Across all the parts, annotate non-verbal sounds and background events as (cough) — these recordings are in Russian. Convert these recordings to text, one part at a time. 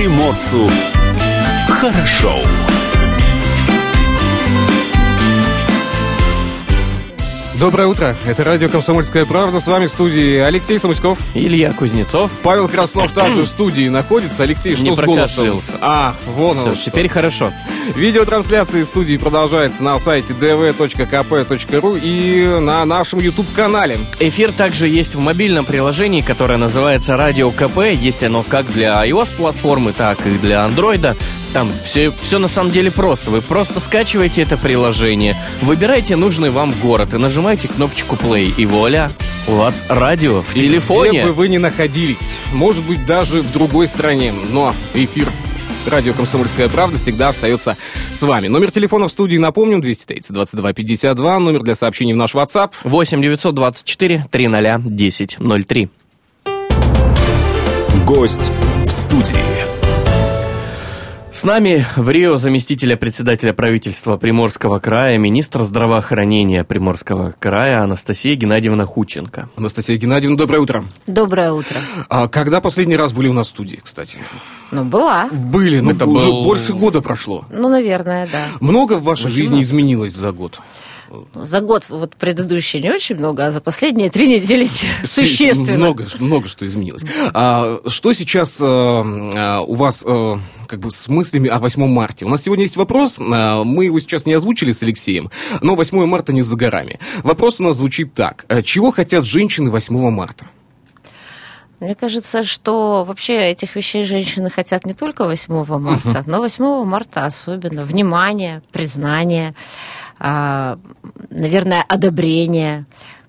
приморцу хорошо. Доброе утро. Это радио «Комсомольская правда». С вами в студии Алексей Самуськов. Илья Кузнецов. Павел Краснов также в (clears throat) студии находится. Алексей, что Не с голосом? А, вон Все, оно что. теперь хорошо. Видеотрансляция студии продолжается на сайте dv.kp.ru и на нашем YouTube-канале. Эфир также есть в мобильном приложении, которое называется Радио КП. Есть оно как для iOS-платформы, так и для Андроида. Там все, все на самом деле просто. Вы просто скачиваете это приложение, выбираете нужный вам город и нажимаете кнопочку play. И вуаля, у вас радио в И телефоне. Где бы вы ни находились, может быть, даже в другой стране, но эфир Радио «Комсомольская правда» всегда остается с вами. Номер телефона в студии, напомню, 230 22 52, номер для сообщений в наш WhatsApp. 8 924 300 1003. Гость в студии. С нами в Рио заместителя председателя правительства Приморского края, министр здравоохранения Приморского края Анастасия Геннадьевна Хученко. Анастасия Геннадьевна, доброе утро. Доброе утро. А когда последний раз были у нас в студии, кстати? Ну, была. Были, но Это уже был- больше года прошло. Ну, наверное, да. Много в вашей жизни изменилось за год? За год вот предыдущий не очень много, а за последние три недели (laughs) существенно. Много, много что изменилось. А, что сейчас э, у вас э, как бы с мыслями о 8 марте? У нас сегодня есть вопрос, э, мы его сейчас не озвучили с Алексеем, но 8 марта не за горами. Вопрос у нас звучит так. Э, Чего хотят женщины 8 марта? Мне кажется, что вообще этих вещей женщины хотят не только 8 марта, но 8 марта особенно. Внимание, признание, а, наверное, одобрение,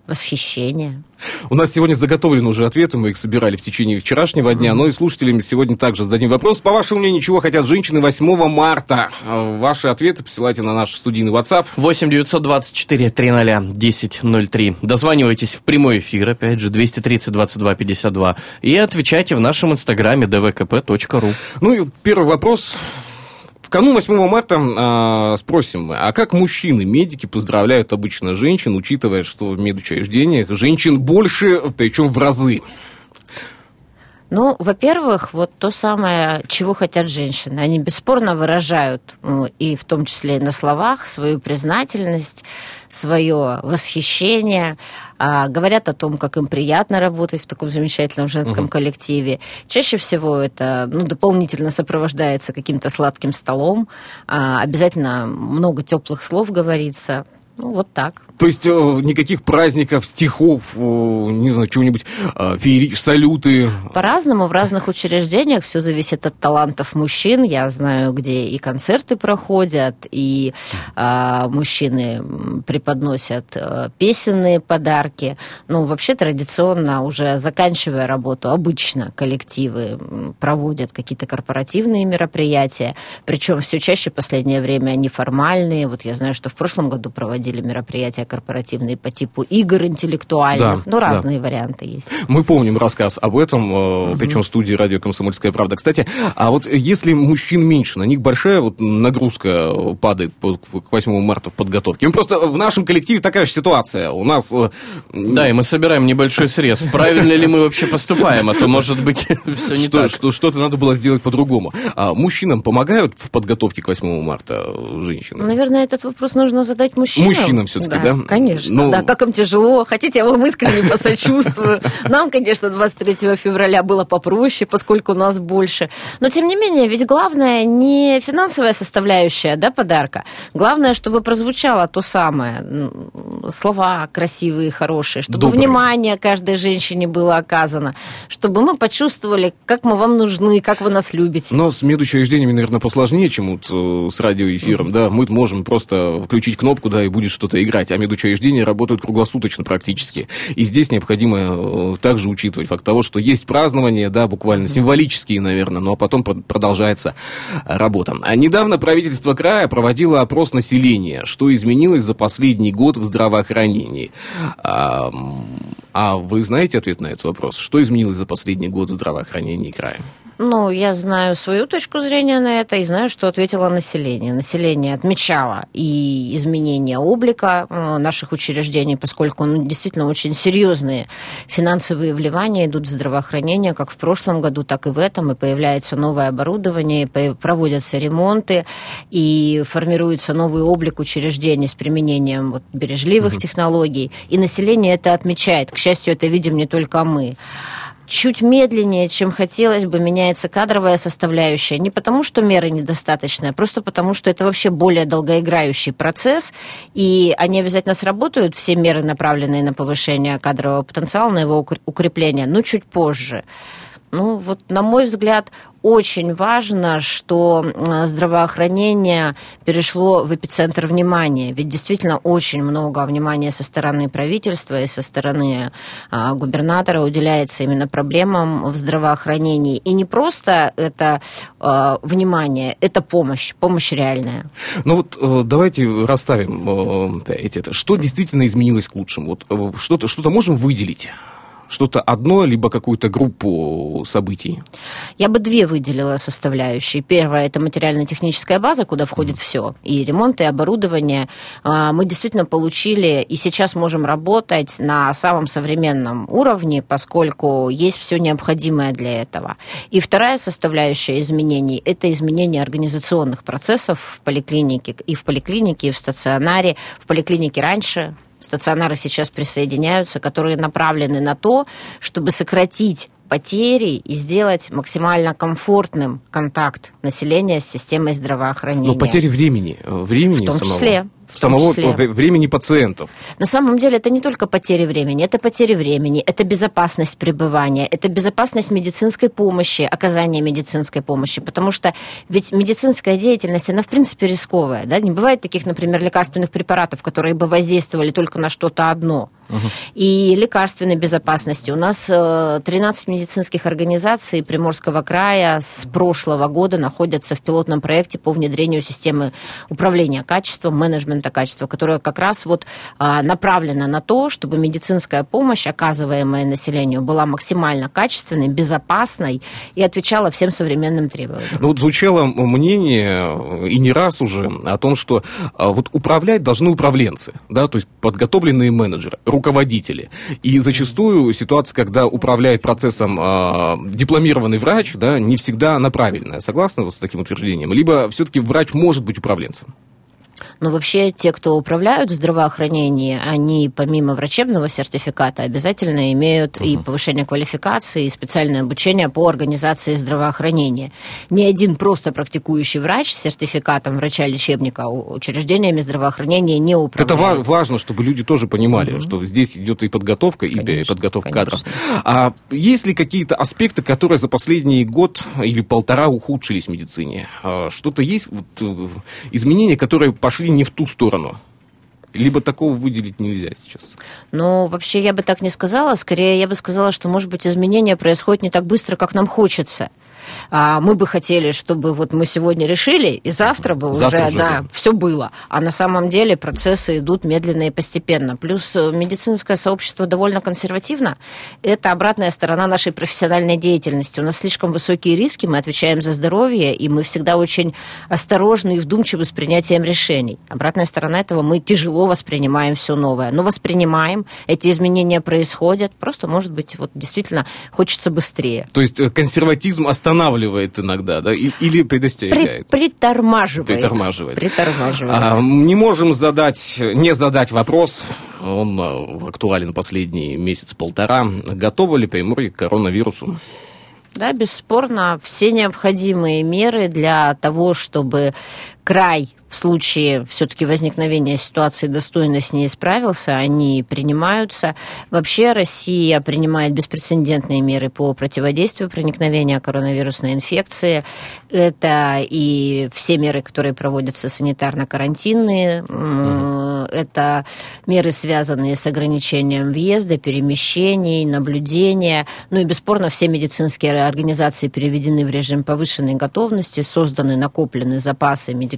восхищение. У нас сегодня заготовлены уже ответы, мы их собирали в течение вчерашнего дня, но и слушателям сегодня также зададим вопрос. По вашему мнению, чего хотят женщины 8 марта? Э, Ваши ответы посылайте на наш студийный WhatsApp. 8 924 300 1003. Дозванивайтесь в прямой эфир, опять же, 230 22 52. И отвечайте в нашем инстаграме dvkp.ru. Ну и первый вопрос. Канун 8 марта а, спросим а как мужчины, медики поздравляют обычно женщин, учитывая, что в медучреждениях женщин больше, причем в разы? Ну, во-первых, вот то самое, чего хотят женщины. Они бесспорно выражают, ну, и в том числе и на словах, свою признательность, свое восхищение, а, говорят о том, как им приятно работать в таком замечательном женском коллективе. Чаще всего это ну, дополнительно сопровождается каким-то сладким столом, а, обязательно много теплых слов говорится. Ну, вот так. То есть э, никаких праздников, стихов, э, не знаю, чего-нибудь, э, феерич, салюты. По-разному в разных учреждениях все зависит от талантов мужчин. Я знаю, где и концерты проходят, и а, мужчины преподносят э, песенные подарки. Ну, вообще традиционно, уже заканчивая работу, обычно коллективы проводят какие-то корпоративные мероприятия. Причем все чаще в последнее время они формальные. Вот я знаю, что в прошлом году проводили мероприятия корпоративные по типу игр интеллектуальных. Да, ну, да. разные варианты есть. Мы помним рассказ об этом, э, причем в студии радио «Комсомольская правда». Кстати, а вот если мужчин меньше, на них большая вот нагрузка э, падает к 8 марта в подготовке. Ну, просто в нашем коллективе такая же ситуация. У нас... э, Да, и мы собираем небольшой срез. Правильно ли мы вообще поступаем, а то, может быть, (laughs) все не так. что, что-то надо было сделать по-другому. А мужчинам помогают в подготовке к 8 марта женщины? Ну, Наверное, этот вопрос нужно задать мужчинам. Мужчинам всё-таки, да? Конечно. Ну- Да, как им тяжело. Хотите, я вам искренне посочувствую. Нам, конечно, 23 февраля было попроще, поскольку нас больше. Но, тем не менее, ведь главное не финансовая составляющая да, подарка. Главное, чтобы прозвучало то самое. Слова красивые, хорошие. Чтобы Добрые. внимание каждой женщине было оказано. Чтобы мы почувствовали, как мы вам нужны, как вы нас любите. Но с медучреждениями, наверное, посложнее, чем вот э, с радиоэфиром, да. Мы можем просто включить кнопку, да, и будет что-то играть. А медучреждения работают круглосуточно практически. И здесь необходимо э, также учитывать факт того, что есть празднования, да, буквально символические, наверное, но потом про- продолжается э, работа. А недавно правительство края проводило опрос населения, что изменилось за последний год в здравоохранении. А, а вы знаете ответ на этот вопрос? Что изменилось за последний год в здравоохранении края? Ну, я знаю свою точку зрения на это и знаю, что ответило население. Население отмечало и изменение облика э, наших учреждений, поскольку ну, действительно очень серьезные финансовые вливания идут в здравоохранение, как в прошлом году, так и в этом, и появляется новое оборудование, проводятся ремонты, и формируется новый облик учреждений с применением вот, бережливых угу. технологий. И население это отмечает. К счастью, это видим не только мы чуть медленнее, чем хотелось бы, меняется кадровая составляющая. Не потому, что меры недостаточные, а просто потому, что это вообще более долгоиграющий процесс, и они обязательно сработают, все меры, направленные на повышение кадрового потенциала, на его укрепление, но чуть позже. Ну, вот, на мой взгляд, очень важно, что здравоохранение перешло в эпицентр внимания. Ведь действительно очень много внимания со стороны правительства и со стороны а, губернатора уделяется именно проблемам в здравоохранении. И не просто это а, внимание, это помощь, помощь реальная. Ну вот э, давайте расставим э, эти. Что действительно изменилось к лучшему? Вот э, что-то, что-то можем выделить? Что-то одно, либо какую-то группу событий? Я бы две выделила составляющие. Первая – это материально-техническая база, куда входит mm. все. И ремонт, и оборудование. А, мы действительно получили, и сейчас можем работать на самом современном уровне, поскольку есть все необходимое для этого. И вторая составляющая изменений – это изменение организационных процессов в поликлинике, и в поликлинике, и в стационаре. В поликлинике раньше стационары сейчас присоединяются, которые направлены на то, чтобы сократить потери и сделать максимально комфортным контакт населения с системой здравоохранения. Но потери времени, э, времени в том самого. числе самого времени пациентов. На самом деле это не только потери времени, это потери времени, это безопасность пребывания, это безопасность медицинской помощи, оказания медицинской помощи, потому что ведь медицинская деятельность, она в принципе рисковая, да, не бывает таких, например, лекарственных препаратов, которые бы воздействовали только на что-то одно – и лекарственной безопасности. У нас 13 э, медицинских организаций Приморского края с прошлого года находятся в пилотном проекте по внедрению системы управления качеством, менеджмента качества, которая как раз вот а, направлена на то, чтобы медицинская помощь, оказываемая населению, была максимально качественной, безопасной и отвечала всем современным требованиям. Ну, вот звучало мнение, и не раз уже, о том, что а, вот управлять должны управленцы, да, то есть подготовленные менеджеры, руководители. И зачастую ситуация, когда управляет процессом э, дипломированный врач, да, не всегда она правильная. Согласны с таким утверждением? Либо все-таки врач может быть управленцем? Но вообще те, кто управляют в здравоохранении, они помимо врачебного сертификата обязательно имеют uh-huh. и повышение квалификации, и специальное обучение по организации здравоохранения. Ни один просто практикующий врач с сертификатом врача-лечебника учреждениями здравоохранения не управляет. Это важно, чтобы люди тоже понимали, uh-huh. что здесь идет и подготовка, конечно, и подготовка конечно. кадров. А есть ли какие-то аспекты, которые за последний год или полтора ухудшились в медицине? А что-то есть вот, э, изменения, которые пошли не в ту сторону? Либо такого выделить нельзя сейчас? Ну, вообще я бы так не сказала. Скорее, я бы сказала, что, может быть, изменения происходят не так быстро, как нам хочется. А мы бы хотели, чтобы вот мы сегодня решили, и завтра бы завтра уже, да, все было. А на самом деле процессы идут медленно и постепенно. Плюс э, медицинское сообщество довольно консервативно. Это обратная сторона нашей профессиональной деятельности. У нас слишком высокие риски, мы отвечаем за здоровье, и мы всегда очень осторожны и вдумчивы с принятием решений. Обратная сторона этого мы тяжело воспринимаем все новое. Но воспринимаем, эти изменения происходят, просто, может быть, вот действительно хочется быстрее. То есть э, консерватизм останавливается останавливает иногда, да, или предостерегает? При, притормаживает. Притормаживает. Притормаживает. А, не можем задать, не задать вопрос, он а, актуален последний месяц-полтора. Готовы ли Приморье к коронавирусу? Да, бесспорно, все необходимые меры для того, чтобы край в случае все-таки возникновения ситуации достойно с ней справился, они принимаются. Вообще Россия принимает беспрецедентные меры по противодействию проникновения коронавирусной инфекции. Это и все меры, которые проводятся санитарно-карантинные, это меры, связанные с ограничением въезда, перемещений, наблюдения. Ну и бесспорно все медицинские организации переведены в режим повышенной готовности, созданы накопленные запасы медикаментов,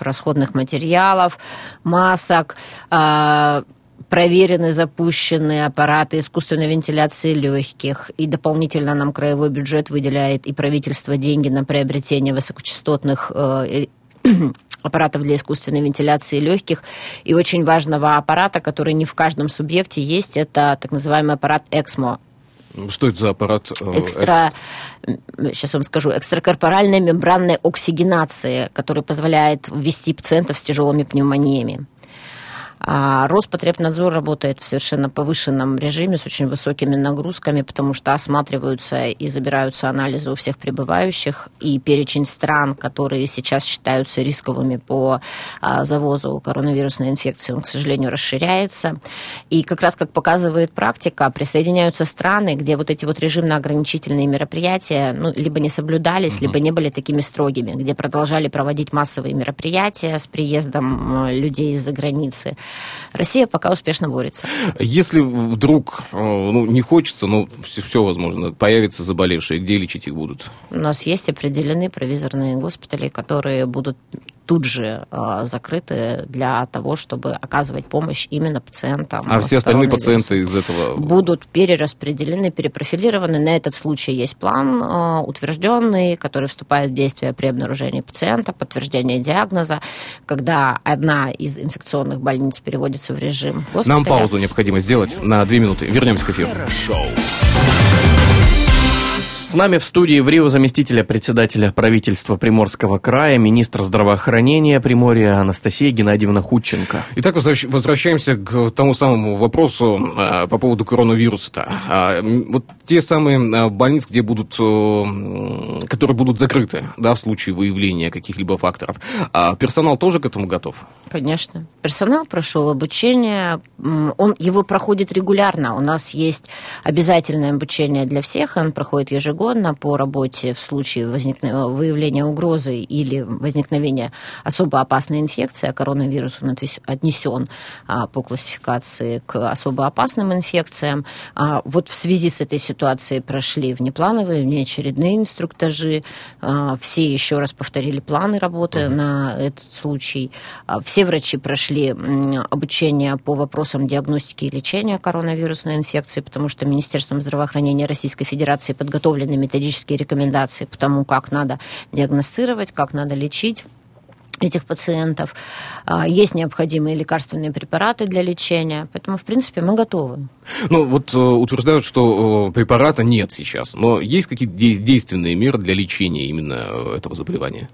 расходных материалов, масок, а, проверены, запущены аппараты искусственной вентиляции легких, и дополнительно нам краевой бюджет выделяет и правительство деньги на приобретение высокочастотных э, (clears throat) аппаратов для искусственной вентиляции легких и очень важного аппарата, который не в каждом субъекте есть, это так называемый аппарат EXMO. Что это за аппарат? Э, Экстра, сейчас вам скажу, экстракорпоральная мембранная оксигенация, который позволяет ввести пациентов с тяжелыми пневмониями. А Роспотребнадзор работает в совершенно повышенном режиме с очень высокими нагрузками, потому что осматриваются и забираются анализы у всех прибывающих, и перечень стран, которые сейчас считаются рисковыми по а, завозу коронавирусной инфекции, он, к сожалению, расширяется. И как раз, как показывает практика, присоединяются страны, где вот эти вот режимно-ограничительные мероприятия ну, либо не соблюдались, угу. либо не были такими строгими, где продолжали проводить массовые мероприятия с приездом людей из-за границы. Россия пока успешно борется. Если вдруг э, ну, не хочется, но все, все возможно, появятся заболевшие, где лечить их будут? У нас есть определены провизорные госпитали, которые будут тут же э, закрыты для того, чтобы оказывать помощь именно пациентам. А все остальные пациенты из этого будут перераспределены, перепрофилированы. На этот случай есть план э, утвержденный, который вступает в действие при обнаружении пациента, подтверждение диагноза, когда одна из инфекционных больниц переводится в режим госпиталя. Нам паузу необходимо сделать на две минуты. Вернемся к эфиру. Хорошо. С нами в студии в Рио заместителя председателя правительства Приморского края, министр здравоохранения Приморья Анастасия Геннадьевна Худченко. Итак, возвращаемся к тому самому вопросу а, по поводу коронавируса-то. А, вот те самые а, больницы, где будут, которые будут закрыты, да, в случае выявления каких-либо факторов. А персонал тоже к этому готов? Конечно. Персонал прошел обучение, он его проходит регулярно. У нас есть обязательное обучение для всех, он проходит ежегодно ежегодно по работе в случае возникновения, выявления угрозы или возникновения особо опасной инфекции, а коронавирус он отнесен а, по классификации к особо опасным инфекциям. А, вот в связи с этой ситуацией прошли внеплановые, внеочередные инструктажи. А, все еще раз повторили планы работы uh-huh. на этот случай. Все врачи прошли обучение по вопросам диагностики и лечения коронавирусной инфекции, потому что Министерством здравоохранения Российской Федерации подготовлены подробные методические рекомендации по тому, как надо диагностировать, как надо лечить этих пациентов. А, есть необходимые лекарственные препараты для лечения, поэтому, в принципе, мы готовы. Ну, вот э, утверждают, что э, препарата нет сейчас, но есть какие-то действенные меры для лечения именно э, этого заболевания?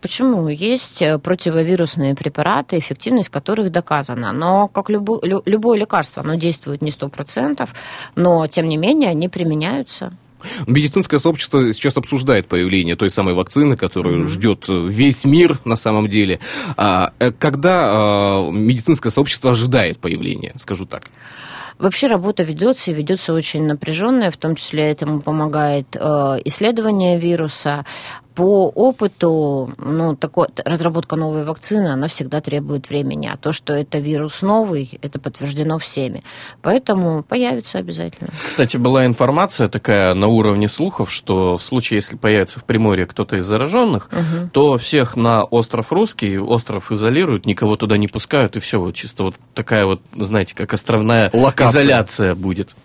Почему? Есть противовирусные препараты, эффективность которых доказана. Но, как любо, любое лекарство, оно действует не 100%, но, тем не менее, они применяются. Медицинское сообщество сейчас обсуждает появление той самой вакцины, которую mm-hmm. ждет весь мир на самом деле. А, э, когда а, медицинское сообщество ожидает появления, скажу так? Вообще работа ведется и ведется очень напряженная, в том числе этому помогает э, исследование вируса по опыту, ну, такой, разработка новой вакцины, она всегда требует времени. А то, что это вирус новый, это подтверждено всеми. Поэтому появится обязательно. Кстати, была информация такая на уровне слухов, что в случае, если появится в Приморье кто-то из зараженных, угу. то всех на остров Русский, остров изолируют, никого туда не пускают, и все, вот чисто вот такая вот, знаете, как островная Локация. изоляция будет.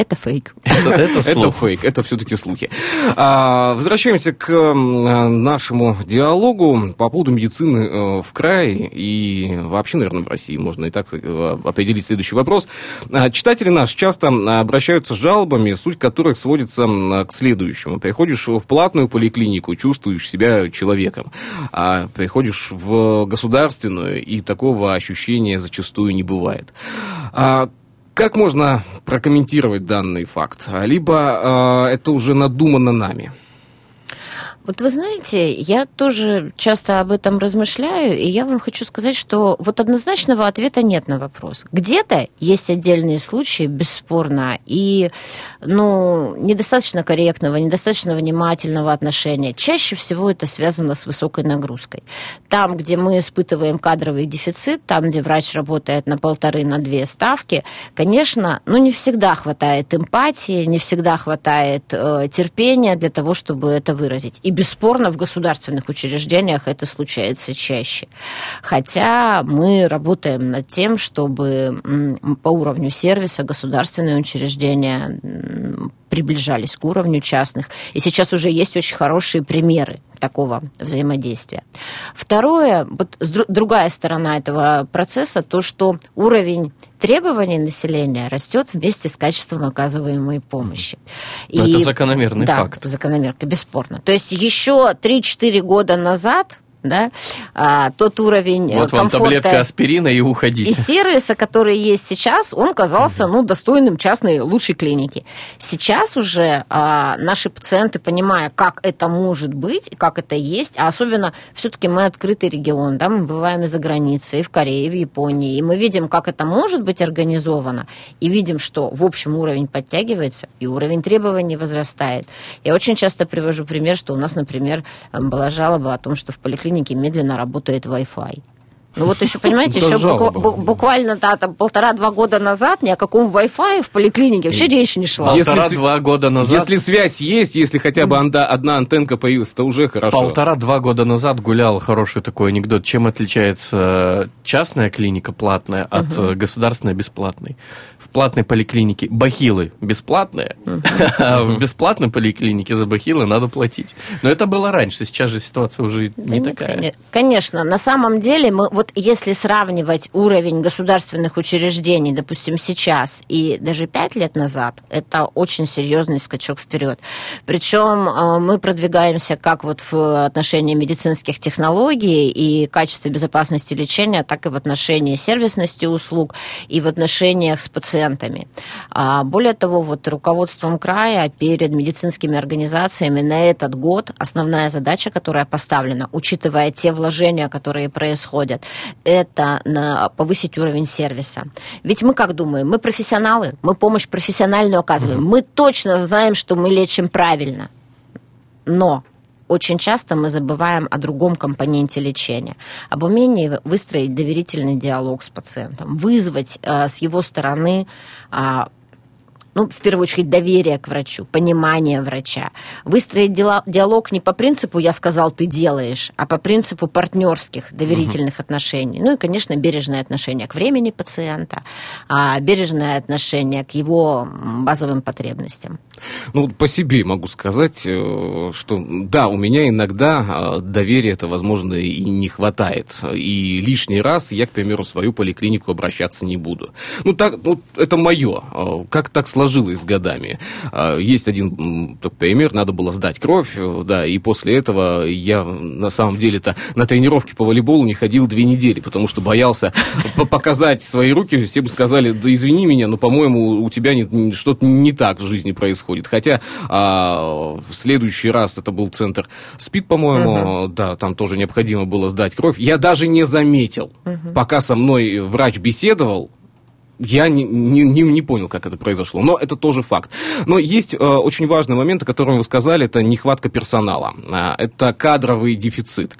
Это фейк. Это, это, это фейк, это все-таки слухи. А, возвращаемся к нашему диалогу по поводу медицины э, в крае и вообще, наверное, в России. Можно и так э, определить следующий вопрос. А, читатели наши часто обращаются с жалобами, суть которых сводится к следующему. Приходишь в платную поликлинику, чувствуешь себя человеком. А приходишь в государственную, и такого ощущения зачастую не бывает. А как можно прокомментировать данный факт? Либо э, это уже надумано нами? Вот вы знаете, я тоже часто об этом размышляю, и я вам хочу сказать, что вот однозначного ответа нет на вопрос. Где-то есть отдельные случаи, бесспорно, и ну, недостаточно корректного, недостаточно внимательного отношения. Чаще всего это связано с высокой нагрузкой. Там, где мы испытываем кадровый дефицит, там, где врач работает на полторы, на две ставки, конечно, ну, не всегда хватает эмпатии, не всегда хватает э, терпения для того, чтобы это выразить. И бесспорно в государственных учреждениях это случается чаще. Хотя мы работаем над тем, чтобы по уровню сервиса государственные учреждения приближались к уровню частных. И сейчас уже есть очень хорошие примеры такого взаимодействия. Второе, вот другая сторона этого процесса, то, что уровень требований населения растет вместе с качеством оказываемой помощи. И, это закономерный да, факт. Это закономерка, бесспорно. То есть еще 3-4 года назад да, а, тот уровень вот вам таблетка аспирина и уходите. И сервиса, который есть сейчас, он казался ну, достойным частной лучшей клиники. Сейчас уже а, наши пациенты, понимая, как это может быть и как это есть, а особенно все-таки мы открытый регион, да, мы бываем и за границей, и в Корее, и в Японии, и мы видим, как это может быть организовано, и видим, что в общем уровень подтягивается, и уровень требований возрастает. Я очень часто привожу пример, что у нас, например, была жалоба о том, что в поликлинике клинике медленно работает Wi-Fi. Ну вот еще, (laughs) понимаете, еще букв, буквально да, там полтора-два года назад ни о каком Wi-Fi в поликлинике вообще речи не шла. Полтора-два года назад. Если связь есть, если хотя бы одна антенка появилась, то уже хорошо. Полтора-два года назад гулял хороший такой анекдот. Чем отличается частная клиника платная от угу. государственной бесплатной? В платной поликлинике бахилы бесплатные, угу. а в бесплатной поликлинике за бахилы надо платить. Но это было раньше, сейчас же ситуация уже да не нет, такая. Конечно, на самом деле мы вот если сравнивать уровень государственных учреждений, допустим, сейчас и даже пять лет назад, это очень серьезный скачок вперед. Причем э, мы продвигаемся как вот в отношении медицинских технологий и качества безопасности лечения, так и в отношении сервисности услуг и в отношениях с пациентами. А более того, вот руководством края перед медицинскими организациями на этот год основная задача, которая поставлена, учитывая те вложения, которые происходят, это на повысить уровень сервиса. Ведь мы как думаем? Мы профессионалы, мы помощь профессиональную оказываем. Мы точно знаем, что мы лечим правильно. Но очень часто мы забываем о другом компоненте лечения, об умении выстроить доверительный диалог с пациентом, вызвать э, с его стороны э, ну, в первую очередь, доверие к врачу, понимание врача. Выстроить диалог не по принципу «я сказал, ты делаешь», а по принципу партнерских, доверительных угу. отношений. Ну и, конечно, бережное отношение к времени пациента, а бережное отношение к его базовым потребностям. Ну, по себе могу сказать, э, что да, у меня иногда э, доверия это, возможно, и не хватает. И лишний раз я, к примеру, в свою поликлинику обращаться не буду. Ну, так, ну, это мое. Э, как так сложилось с годами? Есть один пример, надо было сдать кровь, да, и после этого я, на самом деле-то, на тренировки по волейболу не ходил две недели, потому что боялся (laughs) показать свои руки. Все бы сказали, да извини меня, но, по-моему, у тебя что-то не так в жизни происходит происходит. Хотя а, в следующий раз это был центр СПИД, по-моему, угу. да, там тоже необходимо было сдать кровь. Я даже не заметил, угу. пока со мной врач беседовал, я не, не, не, понял, как это произошло. Но это тоже факт. Но есть э, очень важный момент, о котором вы сказали, это нехватка персонала. Э, это кадровый дефицит.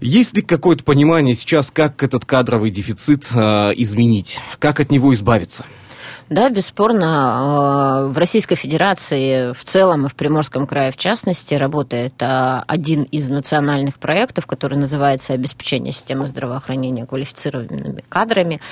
Есть ли какое-то понимание сейчас, как этот кадровый дефицит э, изменить? Как от него избавиться? Да, бесспорно, э, в Российской Федерации в целом и в Приморском крае в частности работает э, один из национальных проектов, который называется «Обеспечение системы здравоохранения квалифицированными кадрами»,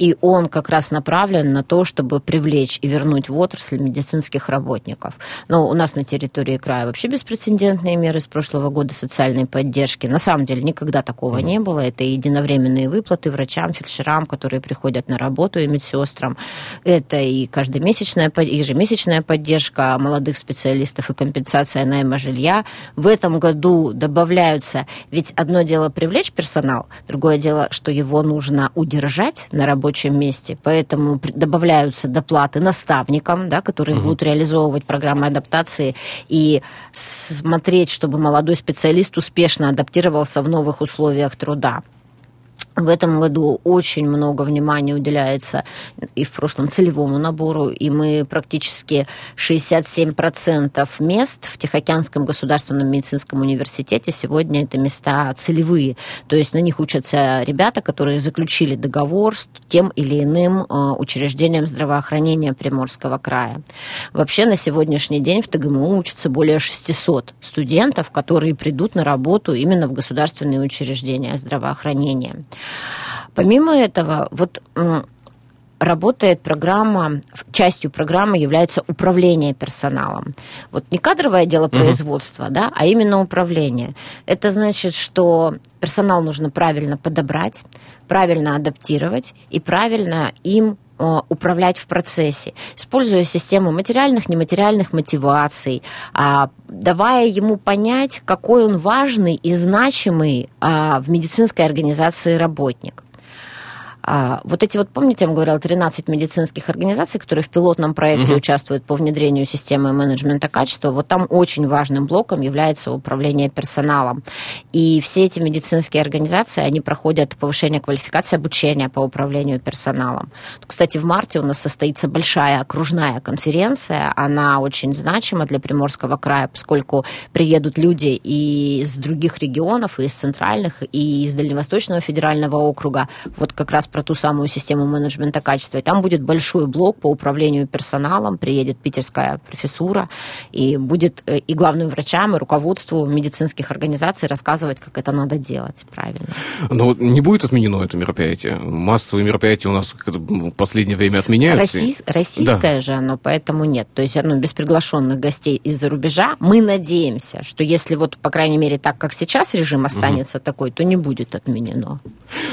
и он как раз направлен на то, чтобы привлечь и вернуть в отрасль медицинских работников. Но у нас на территории края вообще беспрецедентные меры с прошлого года социальной поддержки. На самом деле никогда такого не было. Это единовременные выплаты врачам, фельдшерам, которые приходят на работу, и медсестрам. Это это и каждомесячная, ежемесячная поддержка молодых специалистов и компенсация найма жилья. В этом году добавляются, ведь одно дело привлечь персонал, другое дело, что его нужно удержать на рабочем месте, поэтому добавляются доплаты наставникам, да, которые угу. будут реализовывать программы адаптации и смотреть, чтобы молодой специалист успешно адаптировался в новых условиях труда. В этом году очень много внимания уделяется и в прошлом целевому набору, и мы практически 67% мест в Тихоокеанском государственном медицинском университете сегодня это места целевые. То есть на них учатся ребята, которые заключили договор с тем или иным э, учреждением здравоохранения Приморского края. Вообще на сегодняшний день в ТГМУ учатся более 600 студентов, которые придут на работу именно в государственные учреждения здравоохранения. Помимо этого, вот работает программа, частью программы является управление персоналом. Вот не кадровое дело производства, угу. да, а именно управление. Это значит, что персонал нужно правильно подобрать, правильно адаптировать и правильно им управлять в процессе, используя систему материальных, нематериальных мотиваций, а, давая ему понять, какой он важный и значимый а, в медицинской организации работник. А, вот эти вот, помните, я вам говорила, 13 медицинских организаций, которые в пилотном проекте угу. участвуют по внедрению системы менеджмента качества, вот там очень важным блоком является управление персоналом. И все эти медицинские организации, они проходят повышение квалификации, обучения по управлению персоналом. Кстати, в марте у нас состоится большая окружная конференция, она очень значима для Приморского края, поскольку приедут люди и из других регионов, и из центральных, и из Дальневосточного федерального округа, вот как раз про ту самую систему менеджмента качества. И там будет большой блок по управлению персоналом, приедет питерская профессура, и будет э, и главным врачам, и руководству медицинских организаций рассказывать, как это надо делать правильно. Но не будет отменено это мероприятие? Массовые мероприятия у нас в последнее время отменяются. Россий, российское да. же оно, поэтому нет. То есть оно без приглашенных гостей из-за рубежа. Мы надеемся, что если вот, по крайней мере, так, как сейчас режим останется угу. такой, то не будет отменено.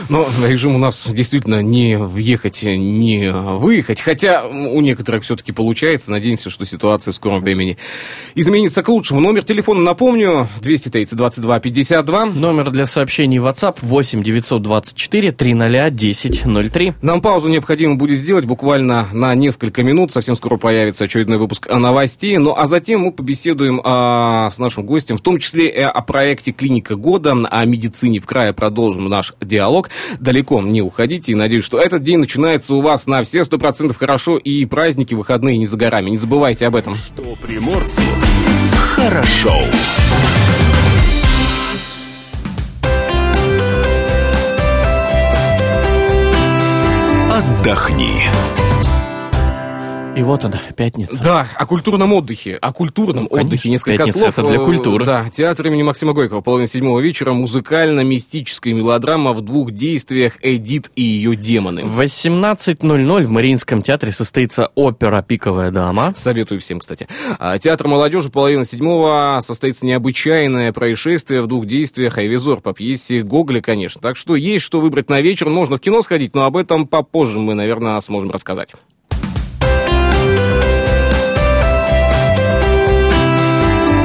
Но режим у нас действительно действительно не въехать, не выехать. Хотя у некоторых все-таки получается. Надеемся, что ситуация в скором времени изменится к лучшему. Номер телефона, напомню, 230 22 52. Номер для сообщений WhatsApp 8 924 300 1003. Нам паузу необходимо будет сделать буквально на несколько минут. Совсем скоро появится очередной выпуск новостей. Ну а затем мы побеседуем а, с нашим гостем, в том числе и о проекте «Клиника года», о медицине в крае. Продолжим наш диалог. Далеко не уходить хотите. И надеюсь, что этот день начинается у вас на все сто процентов хорошо. И праздники, выходные не за горами. Не забывайте об этом. Что приморцу хорошо. Отдохни. И вот она, пятница. Да, о культурном отдыхе. О культурном ну, отдыхе. Несколько пятница слов. это для культуры. Да, театр имени Максима Горького. Половина седьмого вечера. Музыкально-мистическая мелодрама в двух действиях «Эдит и ее демоны». В 18.00 в Мариинском театре состоится опера «Пиковая дама». Советую всем, кстати. А, театр молодежи половина седьмого состоится необычайное происшествие в двух действиях «Айвизор» по пьесе Гоголя, конечно. Так что есть что выбрать на вечер. Можно в кино сходить, но об этом попозже мы, наверное, сможем рассказать.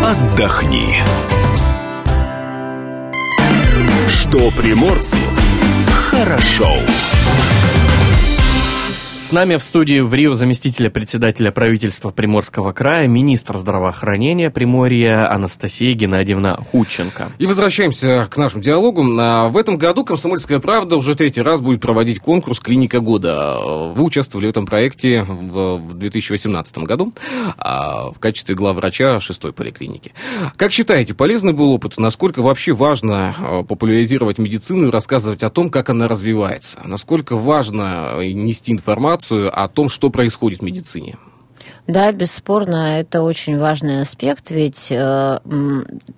Отдохни. Что приморцу хорошо. С нами в студии в Рио заместителя председателя правительства Приморского края, министр здравоохранения Приморья Анастасия Геннадьевна Худченко. И возвращаемся к нашему диалогу. А, в этом году «Комсомольская правда» уже третий раз будет проводить конкурс «Клиника года». Вы участвовали в этом проекте в 2018 году а, в качестве главврача шестой поликлиники. Как считаете, полезный был опыт? Насколько вообще важно а, популяризировать медицину и рассказывать о том, как она развивается? Насколько важно нести информацию информацию о том, что происходит в медицине. Да, бесспорно, это очень важный аспект, ведь э,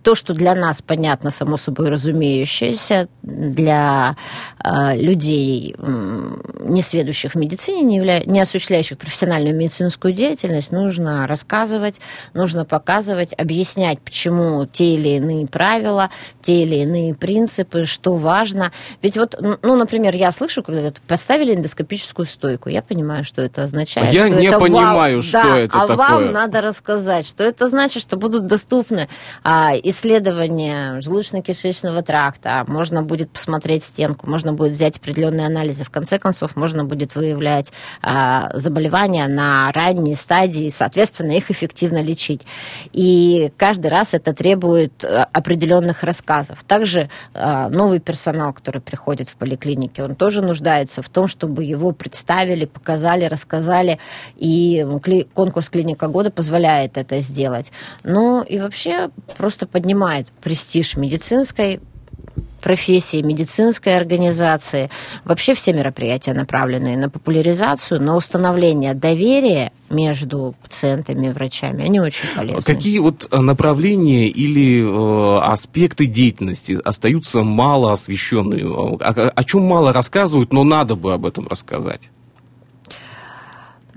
то, что для нас понятно, само собой разумеющееся, для э, людей, э, не сведущих в медицине, не, явля... не осуществляющих профессиональную медицинскую деятельность, нужно рассказывать, нужно показывать, объяснять, почему те или иные правила, те или иные принципы, что важно. Ведь вот, ну, например, я слышу, когда поставили эндоскопическую стойку, я понимаю, что это означает. Я не это понимаю, вау. что да, это а такое? вам надо рассказать, что это значит, что будут доступны а, исследования желудочно-кишечного тракта, можно будет посмотреть стенку, можно будет взять определенные анализы. В конце концов, можно будет выявлять а, заболевания на ранней стадии, соответственно, их эффективно лечить. И каждый раз это требует а, определенных рассказов. Также а, новый персонал, который приходит в поликлинике, он тоже нуждается в том, чтобы его представили, показали, рассказали. И конкурс «Клиника года» позволяет это сделать. Ну и вообще просто поднимает престиж медицинской профессии, медицинской организации. Вообще все мероприятия направлены на популяризацию, на установление доверия между пациентами и врачами. Они очень полезны. Какие вот направления или э, аспекты деятельности остаются мало освещенные? О, о чем мало рассказывают, но надо бы об этом рассказать?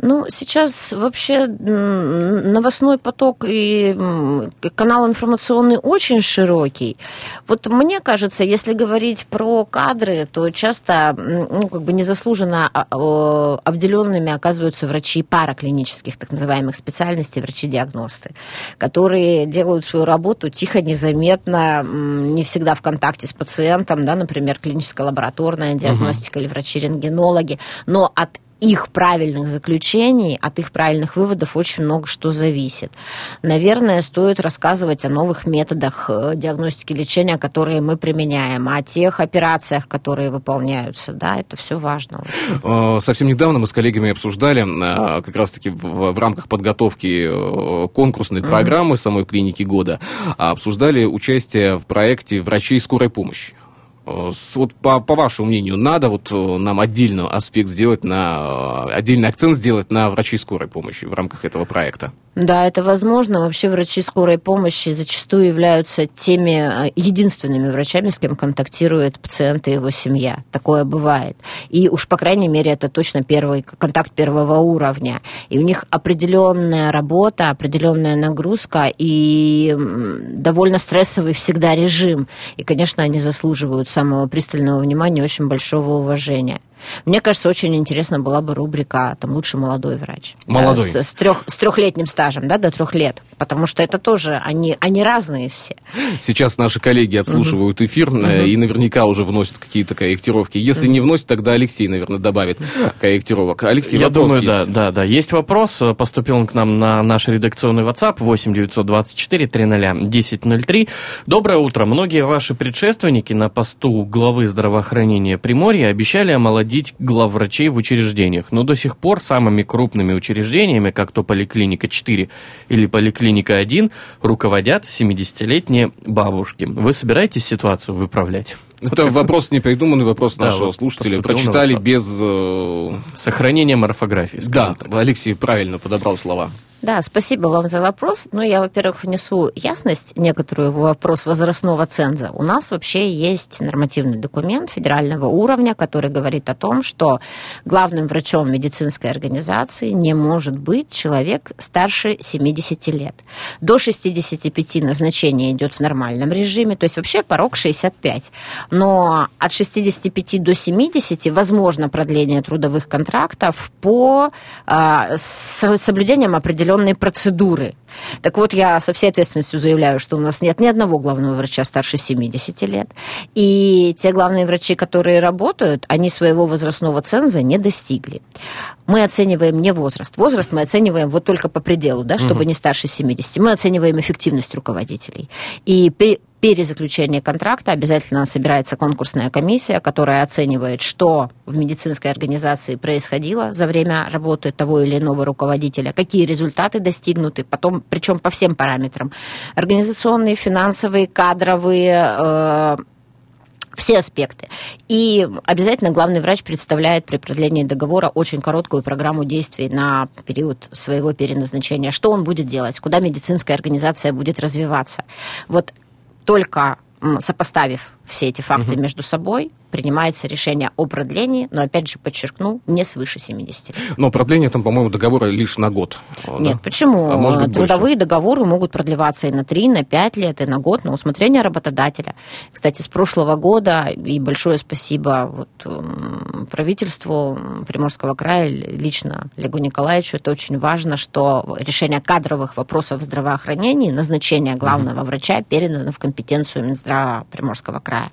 Ну, сейчас вообще новостной поток и канал информационный очень широкий. Вот мне кажется, если говорить про кадры, то часто ну, как бы незаслуженно а, обделенными оказываются врачи параклинических, так называемых специальностей, врачи-диагносты, которые делают свою работу тихо, незаметно, не всегда в контакте с пациентом, да, например, клиническая лабораторная диагностика угу. или врачи-рентгенологи, но от их правильных заключений, от их правильных выводов очень много что зависит. Наверное, стоит рассказывать о новых методах э, диагностики лечения, которые мы применяем, о тех операциях, которые выполняются. Да, это все важно. Э, совсем недавно мы с коллегами обсуждали э, как раз-таки в, в рамках подготовки конкурсной программы самой клиники года, обсуждали участие в проекте врачей скорой помощи. Э, вот по, по вашему мнению, надо вот э, нам отдельный аспект сделать на э, отдельный акцент сделать на врачей скорой помощи в рамках этого проекта? Да, это возможно. Вообще врачи скорой помощи зачастую являются теми единственными врачами, с кем контактирует пациент и его семья. Такое бывает. И уж, по крайней мере, это точно первый контакт первого уровня. И у них определенная работа, определенная нагрузка и довольно стрессовый всегда режим. И, конечно, они заслуживают самого пристального внимания, очень большого уважения. Мне кажется, очень интересно была бы рубрика там лучший молодой врач. Молодой. Да, с, с, трех, с трехлетним стажем, да, до трех лет. Потому что это тоже, они, они разные все. Сейчас наши коллеги отслушивают эфир угу. и наверняка уже вносят какие-то корректировки. Если угу. не вносят, тогда Алексей, наверное, добавит корректировок. Алексей, Я думаю, есть. да, да, да. Есть вопрос. Поступил он к нам на наш редакционный WhatsApp 8 924 300 1003. Доброе утро. Многие ваши предшественники на посту главы здравоохранения Приморья обещали омолодить вводить главврачей в учреждениях, но до сих пор самыми крупными учреждениями, как то Поликлиника 4 или Поликлиника 1, руководят 70-летние бабушки. Вы собираетесь ситуацию выправлять? Это вот вопрос не придуманный, вопрос да, нашего слушателя. Прочитали без... Э... Сохранения морфографии. Да, так. Алексей правильно подобрал слова. Да, спасибо вам за вопрос. Ну, я, во-первых, внесу ясность некоторую в вопрос возрастного ценза. У нас вообще есть нормативный документ федерального уровня, который говорит о том, что главным врачом медицинской организации не может быть человек старше 70 лет. До 65 назначение идет в нормальном режиме, то есть вообще порог 65. Но от 65 до 70 возможно продление трудовых контрактов по э, соблюдением определенных определенные процедуры. Так вот, я со всей ответственностью заявляю, что у нас нет ни одного главного врача старше 70 лет. И те главные врачи, которые работают, они своего возрастного ценза не достигли. Мы оцениваем не возраст. Возраст мы оцениваем вот только по пределу, да, чтобы угу. не старше 70. Мы оцениваем эффективность руководителей. И перезаключения контракта обязательно собирается конкурсная комиссия, которая оценивает, что в медицинской организации происходило за время работы того или иного руководителя, какие результаты достигнуты, потом, причем по всем параметрам. Организационные, финансовые, кадровые, э, все аспекты. И обязательно главный врач представляет при продлении договора очень короткую программу действий на период своего переназначения. Что он будет делать, куда медицинская организация будет развиваться. Вот только сопоставив все эти факты угу. между собой, принимается решение о продлении, но, опять же, подчеркну, не свыше 70 лет. Но продление там, по-моему, договора лишь на год. Нет, да? почему? А может быть, Трудовые больше? договоры могут продлеваться и на 3, на 5 лет, и на год, на усмотрение работодателя. Кстати, с прошлого года, и большое спасибо вот, правительству Приморского края, лично Олегу Николаевичу, это очень важно, что решение кадровых вопросов в здравоохранении, назначение главного mm-hmm. врача передано в компетенцию Минздрава Приморского края.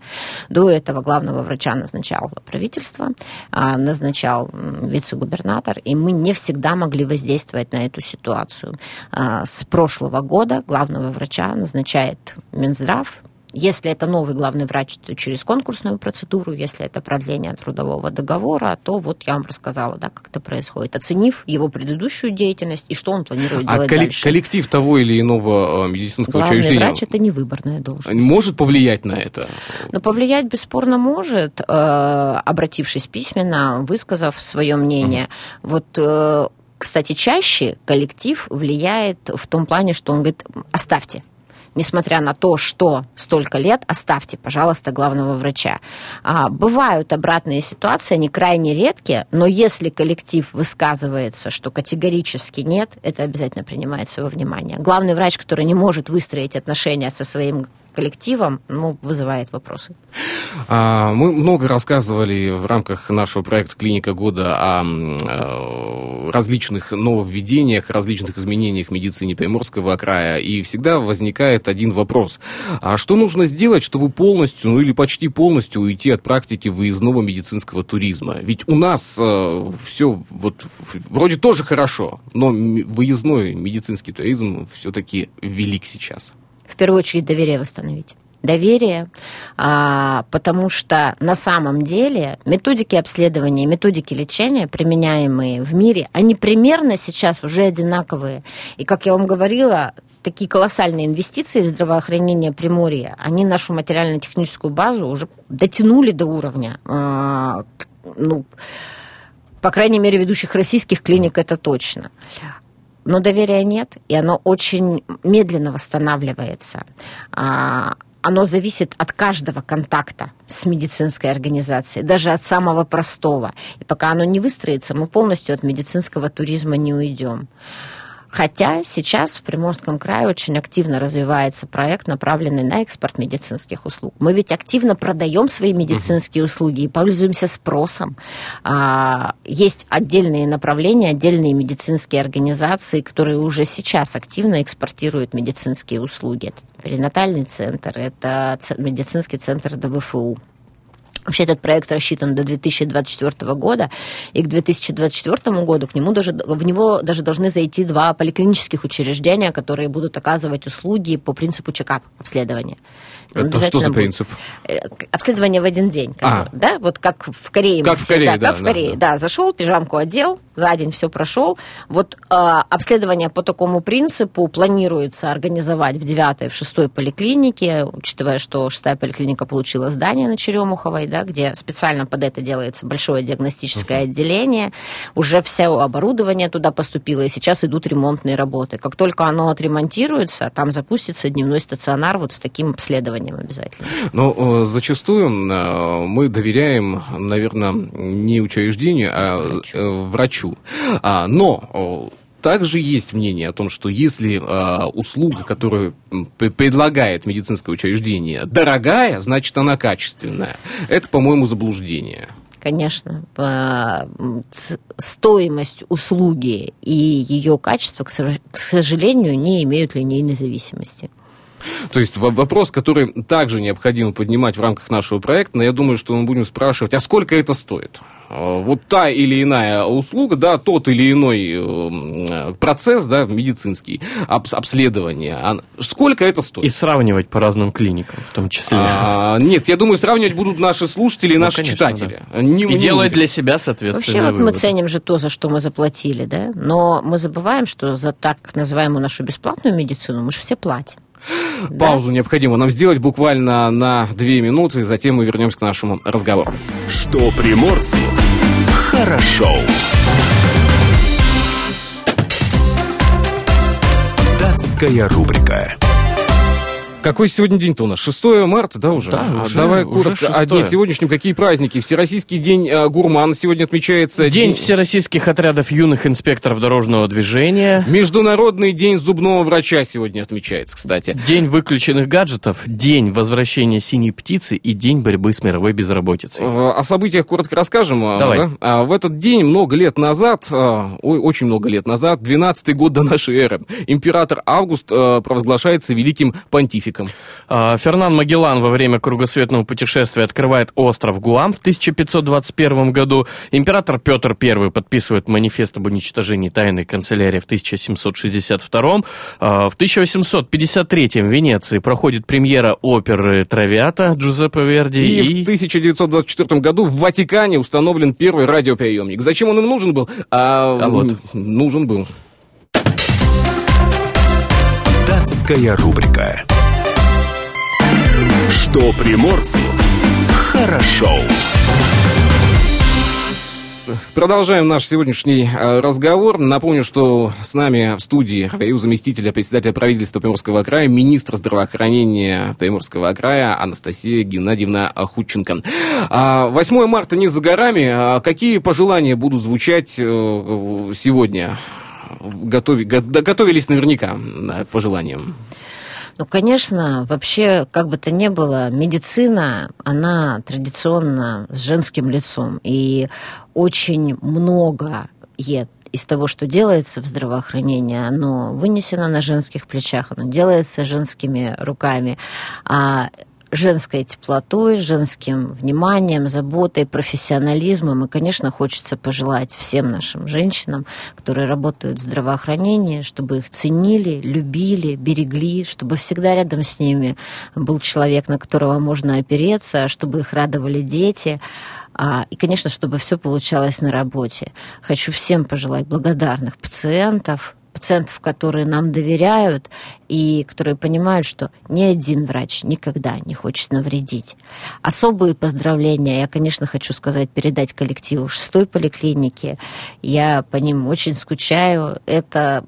До этого главного врача назначало правительство, а, назначал вице-губернатор, и мы не всегда могли воздействовать на эту ситуацию. А, с прошлого года главного врача назначает Минздрав, если это новый главный врач, то через конкурсную процедуру. Если это продление трудового договора, то вот я вам рассказала, да, как это происходит, оценив его предыдущую деятельность и что он планирует а делать коллек- дальше. коллектив того или иного э, медицинского Главный учреждения врач – это не выборная должность. может повлиять на это? Но повлиять бесспорно может, э, обратившись письменно, высказав свое мнение. Mm-hmm. Вот э, кстати, чаще коллектив влияет в том плане, что он говорит, оставьте, несмотря на то, что столько лет, оставьте, пожалуйста, главного врача. А, бывают обратные ситуации, они крайне редкие, но если коллектив высказывается, что категорически нет, это обязательно принимается во внимание. Главный врач, который не может выстроить отношения со своим коллективом, ну, вызывает вопросы. А, мы много рассказывали в рамках нашего проекта «Клиника года» о различных нововведениях, различных изменениях в медицине Приморского края, и всегда возникает один вопрос. А что нужно сделать, чтобы полностью, ну или почти полностью уйти от практики выездного медицинского туризма? Ведь у нас э, все вот вроде тоже хорошо, но выездной медицинский туризм все-таки велик сейчас первую очередь доверие восстановить доверие, а, потому что на самом деле методики обследования, методики лечения, применяемые в мире, они примерно сейчас уже одинаковые. И, как я вам говорила, такие колоссальные инвестиции в здравоохранение Приморья, они нашу материально-техническую базу уже дотянули до уровня, а, ну, по крайней мере, ведущих российских клиник это точно но доверия нет, и оно очень медленно восстанавливается. А, оно зависит от каждого контакта с медицинской организацией, даже от самого простого. И пока оно не выстроится, мы полностью от медицинского туризма не уйдем. Хотя сейчас в Приморском крае очень активно развивается проект, направленный на экспорт медицинских услуг. Мы ведь активно продаем свои медицинские услуги и пользуемся спросом. А, есть отдельные направления, отдельные медицинские организации, которые уже сейчас активно экспортируют медицинские услуги. Это перинатальный центр, это медицинский центр ДВФУ. Вообще этот проект рассчитан до 2024 года, и к 2024 году к нему даже, в него даже должны зайти два поликлинических учреждения, которые будут оказывать услуги по принципу чекап обследования. Это что за принцип? Э, обследование в один день. А. Да, вот как в Корее. Как в Корее, да, да, как в да, Корее. да. Да, зашел, пижамку одел, за день все прошел. Вот э, обследование по такому принципу планируется организовать в 9 в 6 поликлинике, учитывая, что 6 поликлиника получила здание на Черемуховой, да, где специально под это делается большое диагностическое uh-huh. отделение. Уже все оборудование туда поступило, и сейчас идут ремонтные работы. Как только оно отремонтируется, там запустится дневной стационар вот с таким обследованием обязательно. Но зачастую э, мы доверяем, наверное, не учреждению, а врачу. Э, врачу. Но также есть мнение о том, что если э, услуга, которую предлагает медицинское учреждение, дорогая, значит она качественная. Это, по-моему, заблуждение. Конечно, стоимость услуги и ее качество, к сожалению, не имеют линейной зависимости. То есть вопрос, который также необходимо поднимать в рамках нашего проекта, но я думаю, что мы будем спрашивать, а сколько это стоит? А, вот та или иная услуга, да, тот или иной э, процесс, да, медицинский, обследование, сколько это стоит? И сравнивать по разным клиникам в том числе. А, нет, я думаю, сравнивать будут наши слушатели и ну, наши конечно, читатели. Да. Не, и не делать для себя, соответственно. Вообще, вот мы ценим же то, за что мы заплатили, да, но мы забываем, что за так называемую нашу бесплатную медицину мы же все платим. (laughs) Паузу необходимо нам сделать буквально на две минуты, затем мы вернемся к нашему разговору. Что приморцу хорошо. Датская рубрика. Какой сегодня день-то у нас? 6 марта, да, уже? Да, А, уже- Давай уже коротко о дне 6. сегодняшнем. Какие праздники? Всероссийский день э, гурмана сегодня отмечается. День всероссийских отрядов юных инспекторов дорожного движения. Международный день зубного врача сегодня отмечается, кстати. День выключенных гаджетов, день возвращения синей птицы и день борьбы с мировой безработицей. Э, О событиях коротко расскажем. э, Давай. да? А В этот день, много лет назад, э, ой, очень много лет назад, 12-й год до нашей эры, император Август э, провозглашается великим понтификом. А, Фернан Магеллан во время кругосветного путешествия открывает остров Гуам в 1521 году. Император Петр I подписывает манифест об уничтожении тайной канцелярии в 1762. А, В 1853 в Венеции проходит премьера оперы «Травиата» Джузеппе Верди. И, в 1924 году в Ватикане установлен первый радиоприемник. Зачем он им нужен был? А, А вот. Нужен был. Датская рубрика. Что приморцу хорошо. Продолжаем наш сегодняшний э, разговор. Напомню, что с нами в студии говорил заместителя председателя правительства Приморского края, министр здравоохранения Приморского края Анастасия Геннадьевна Худченко. А, 8 марта не за горами. А Какие пожелания будут звучать э, сегодня? Готовились наверняка к пожеланиям. Ну, конечно, вообще, как бы то ни было, медицина, она традиционно с женским лицом. И очень многое из того, что делается в здравоохранении, оно вынесено на женских плечах, оно делается женскими руками. А женской теплотой, женским вниманием, заботой, профессионализмом. И, конечно, хочется пожелать всем нашим женщинам, которые работают в здравоохранении, чтобы их ценили, любили, берегли, чтобы всегда рядом с ними был человек, на которого можно опереться, чтобы их радовали дети. А, И, конечно, чтобы все получалось на работе. Хочу всем пожелать благодарных пациентов, пациентов, которые нам доверяют и которые понимают, что ни один врач никогда не хочет навредить. Особые поздравления я, конечно, хочу сказать, передать коллективу шестой поликлиники. Я по ним очень скучаю. Это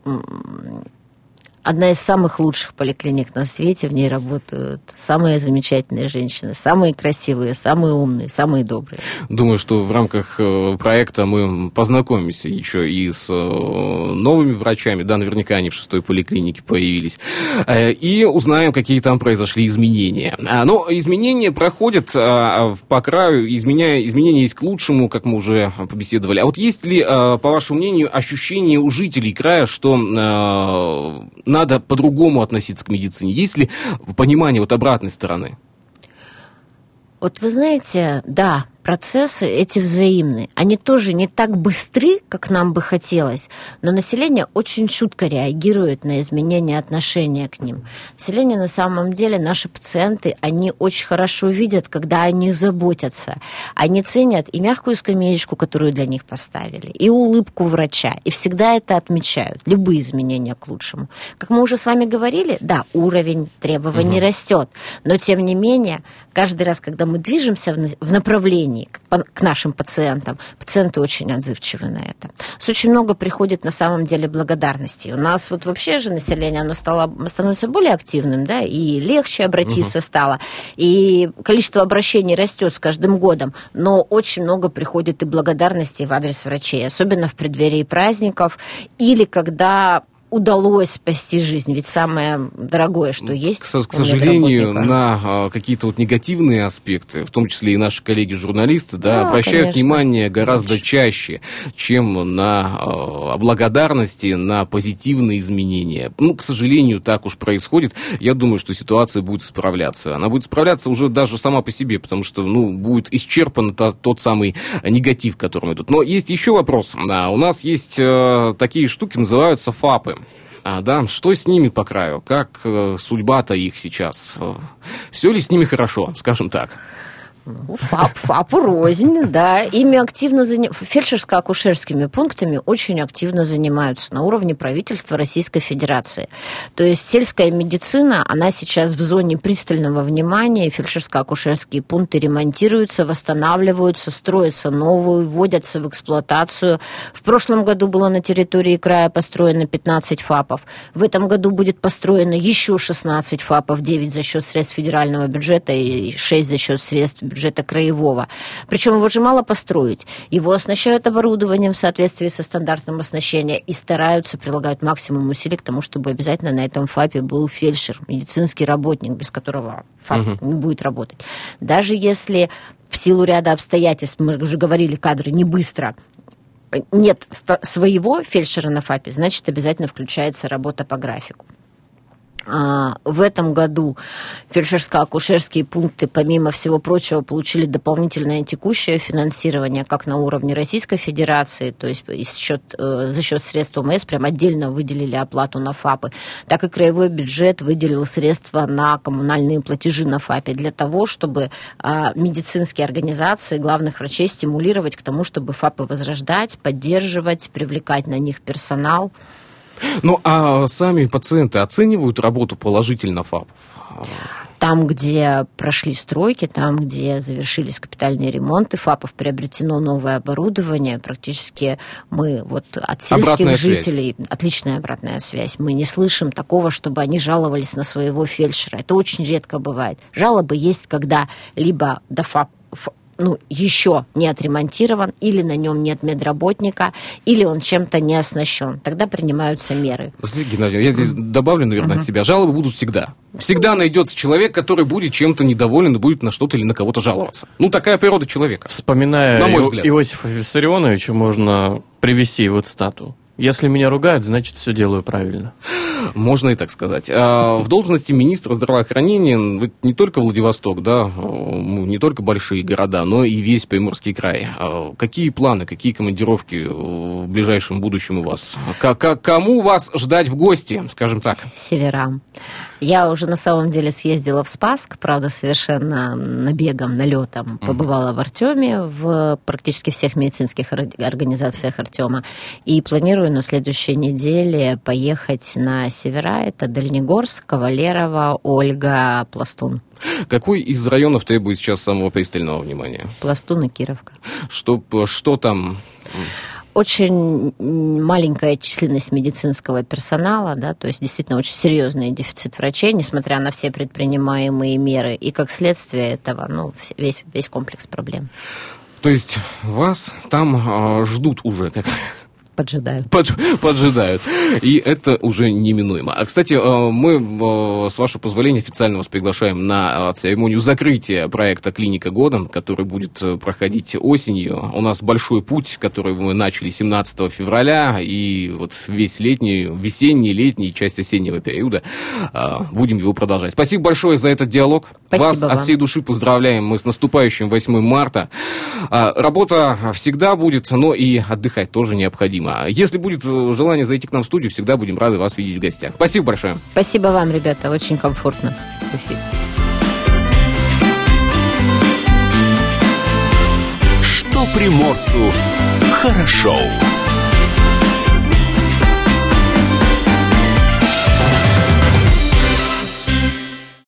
одна из самых лучших поликлиник на свете. В ней работают самые замечательные женщины, самые красивые, самые умные, самые добрые. Думаю, что в рамках э, проекта мы познакомимся еще и с э, новыми врачами, да, наверняка они в шестой поликлинике появились, э, и узнаем, какие там произошли изменения. А, Но изменения проходят а, по краю, изменяя, изменения есть к лучшему, как мы уже побеседовали. А вот есть ли, по вашему мнению, ощущение у жителей края, что надо по-другому относиться к медицине? Есть ли понимание вот обратной стороны? Вот вы знаете, да, процессы эти взаимные. Они тоже не так быстры, как нам бы хотелось, но население очень чутко реагирует на изменения отношения к ним. Население на самом деле, наши пациенты, они очень хорошо видят, когда о них заботятся. Они ценят и мягкую скамеечку, которую для них поставили, и улыбку врача, и всегда это отмечают, любые изменения к лучшему. Как мы уже с вами говорили, да, уровень требований Мгм. растет, но тем не менее, каждый раз, когда мы движемся в на- направлении к к нашим пациентам, пациенты очень отзывчивы на это. С очень много приходит на самом деле благодарности. У нас вот вообще же население, оно стало, становится более активным, да, и легче обратиться стало, и количество обращений растет с каждым годом, но очень много приходит и благодарности в адрес врачей, особенно в преддверии праздников или когда удалось спасти жизнь, ведь самое дорогое, что есть. К, к сожалению, на а, какие-то вот негативные аспекты, в том числе и наши коллеги-журналисты, да, Да, обращают конечно. внимание гораздо чаще, чем на а, благодарности, на позитивные изменения. Ну, к сожалению, так уж происходит. Я думаю, что ситуация будет исправляться. Она будет исправляться уже даже сама по себе, потому что, ну, будет исчерпан та- тот самый негатив, который идут. Но есть еще вопрос. Да, у нас есть э, такие штуки, называются ФАПы. А, да, что с ними по краю? Как э, судьба-то их сейчас? Все ли с ними хорошо, скажем так? ФАП, ФАП рознь, да. Ими активно занимаются, фельдшерско-акушерскими пунктами очень активно занимаются на уровне правительства Российской Федерации. То есть сельская медицина, она сейчас в зоне пристального внимания, фельдшерско-акушерские пункты ремонтируются, восстанавливаются, строятся новые, вводятся в эксплуатацию. В прошлом году было на территории края построено 15 ФАПов. В этом году будет построено еще 16 ФАПов, 9 за счет средств федерального бюджета и 6 за счет средств бюджета краевого. Причем его же мало построить. Его оснащают оборудованием в соответствии со стандартом оснащения и стараются, прилагать максимум усилий к тому, чтобы обязательно на этом ФАПе был фельдшер, медицинский работник, без которого ФАП угу. не будет работать. Даже если в силу ряда обстоятельств, мы уже говорили, кадры не быстро, нет своего фельдшера на ФАПе, значит, обязательно включается работа по графику. А, в этом году фельдшерско-акушерские пункты, помимо всего прочего, получили дополнительное текущее финансирование как на уровне Российской Федерации, то есть счет, э, за счет средств ОМС прям отдельно выделили оплату на ФАПы, так и краевой бюджет выделил средства на коммунальные платежи на ФАПе для того, чтобы а, медицинские организации, главных врачей стимулировать к тому, чтобы ФАПы возрождать, поддерживать, привлекать на них персонал. Ну, а сами пациенты оценивают работу положительно ФАПов? Там, где прошли стройки, там, где завершились капитальные ремонты ФАПов, приобретено новое оборудование, практически мы вот от сельских обратная жителей, связь. отличная обратная связь, мы не слышим такого, чтобы они жаловались на своего фельдшера. Это очень редко бывает. Жалобы есть, когда либо до ФАП ну, еще не отремонтирован, или на нем нет медработника, или он чем-то не оснащен. Тогда принимаются меры. Геннадий, я здесь добавлю, наверное, от себя. Жалобы будут всегда. Всегда найдется человек, который будет чем-то недоволен и будет на что-то или на кого-то жаловаться. Ну, такая природа человека. Вспоминая на мой взгляд. Иосифа Виссарионовича, можно привести его цитату. Если меня ругают, значит, все делаю правильно. Можно и так сказать. А, в должности министра здравоохранения не только Владивосток, да, не только большие города, но и весь Приморский край. А, какие планы, какие командировки в ближайшем будущем у вас? К кому вас ждать в гости, скажем так? Северам. Я уже на самом деле съездила в Спаск, правда, совершенно набегом, налетом. Побывала в Артеме, в практически всех медицинских организациях Артема. И планирую на следующей неделе поехать на севера. Это Дальнегорск, Кавалерово, Ольга, Пластун. Какой из районов требует сейчас самого пристального внимания? Пластун и Кировка. Что, что там? Очень маленькая численность медицинского персонала, да, то есть действительно очень серьезный дефицит врачей, несмотря на все предпринимаемые меры, и как следствие этого, ну, весь, весь комплекс проблем. То есть вас там э, ждут уже, как Поджидают. Под, поджидают. И это уже неминуемо. А, кстати, э, мы, э, с вашего позволения, официально вас приглашаем на э, церемонию закрытия проекта «Клиника года», который будет проходить осенью. У нас большой путь, который мы начали 17 февраля, и вот весь летний, весенний, летний, часть осеннего периода будем его продолжать. Спасибо большое за этот диалог. Спасибо вас вам. от всей души поздравляем. Мы с наступающим 8 марта. Работа всегда будет, но и отдыхать тоже необходимо. А если будет э, желание зайти к нам в студию, всегда будем рады вас видеть в гостях. Спасибо большое. Спасибо вам, ребята, очень комфортно в эфире. Что приморцу хорошо.